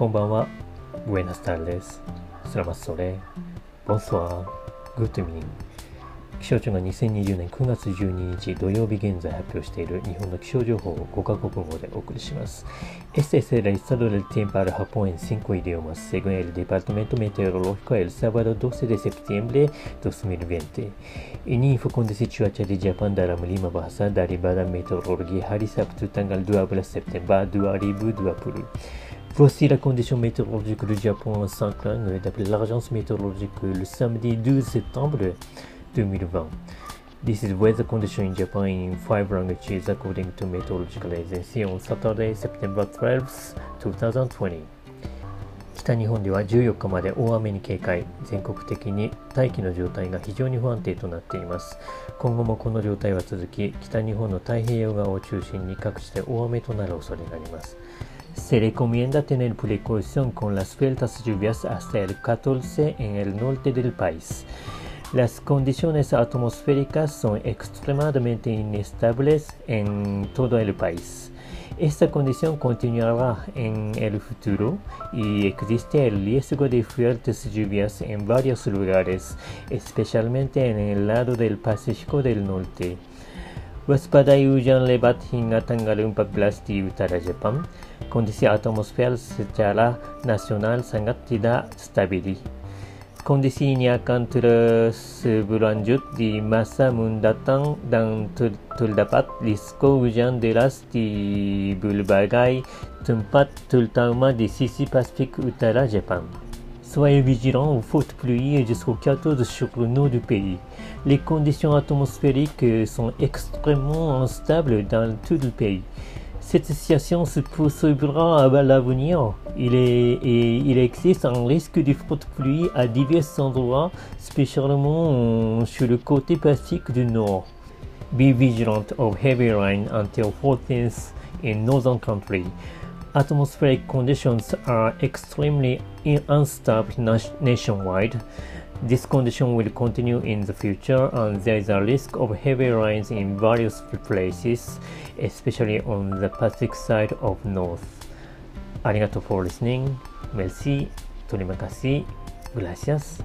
こんばんは。ブエナスタルです。スラマスソレ。ボンソワー。グッドミン。気象庁が2020年9月12日土曜日現在発表している日本の気象情報を5か国語でお送りします。SSR イ・スタドル・テンパル・ハポエン・シンコ・イデオマス・セグエル・デパートメント・メテオロロフコ・エル・サバド・ドセ・デ・セプティエンブレ・ドスミル・ヴィンテ。イニーフコンディ・シチュアチャ・デ・ジャパン・ダラム・リマ・バーサ・ダリ・バダ・メテオロロギ・ハリ・サプト・タンガル・ドゥ・アブラ・セプテンバ・ドゥ・アリブ・ドゥ・アプル。Voici la condition météorologique du Japon en 5 langues d'après l'agence météorologique le samedi 12 septembre 2020. This is weather condition in Japan in five languages according to meteorological agency on Saturday, September 12, 2020. 北日本では14日まで大雨に警戒全国的に大気の状態が非常に不安定となっています今後もこの状態は続き北日本の太平洋側を中心に各地で大雨となる恐れがあります Se recomienda tener precaución con las fuertes lluvias hasta el 14 en el norte del país. Las condiciones atmosféricas son extremadamente inestables en todo el país. Esta condición continuará en el futuro y existe el riesgo de fuertes lluvias en varios lugares, especialmente en el lado del Pacífico del Norte. Waspadai hujan lebat hingga tanggal 14 di utara Jepang, kondisi atmosfer secara nasional sangat tidak stabil. Kondisi ini akan terus berlanjut di masa mendatang dan ter terdapat risiko hujan deras di berbagai tempat terutama di sisi Pasifik utara Jepang. Soyez vigilants aux fortes pluies jusqu'au 14 sur le nord du pays. Les conditions atmosphériques sont extrêmement instables dans tout le pays. Cette situation se poursuivra à l'avenir. Il, il existe un risque de forte pluie à divers endroits, spécialement sur le côté pacifique du nord. Be vigilant of heavy rain until 14th in northern country. Atmospheric conditions are extremely unstable nationwide. This condition will continue in the future, and there is a risk of heavy rains in various places, especially on the Pacific side of North. Arigato for listening. Merci. Terima kasih. Gracias.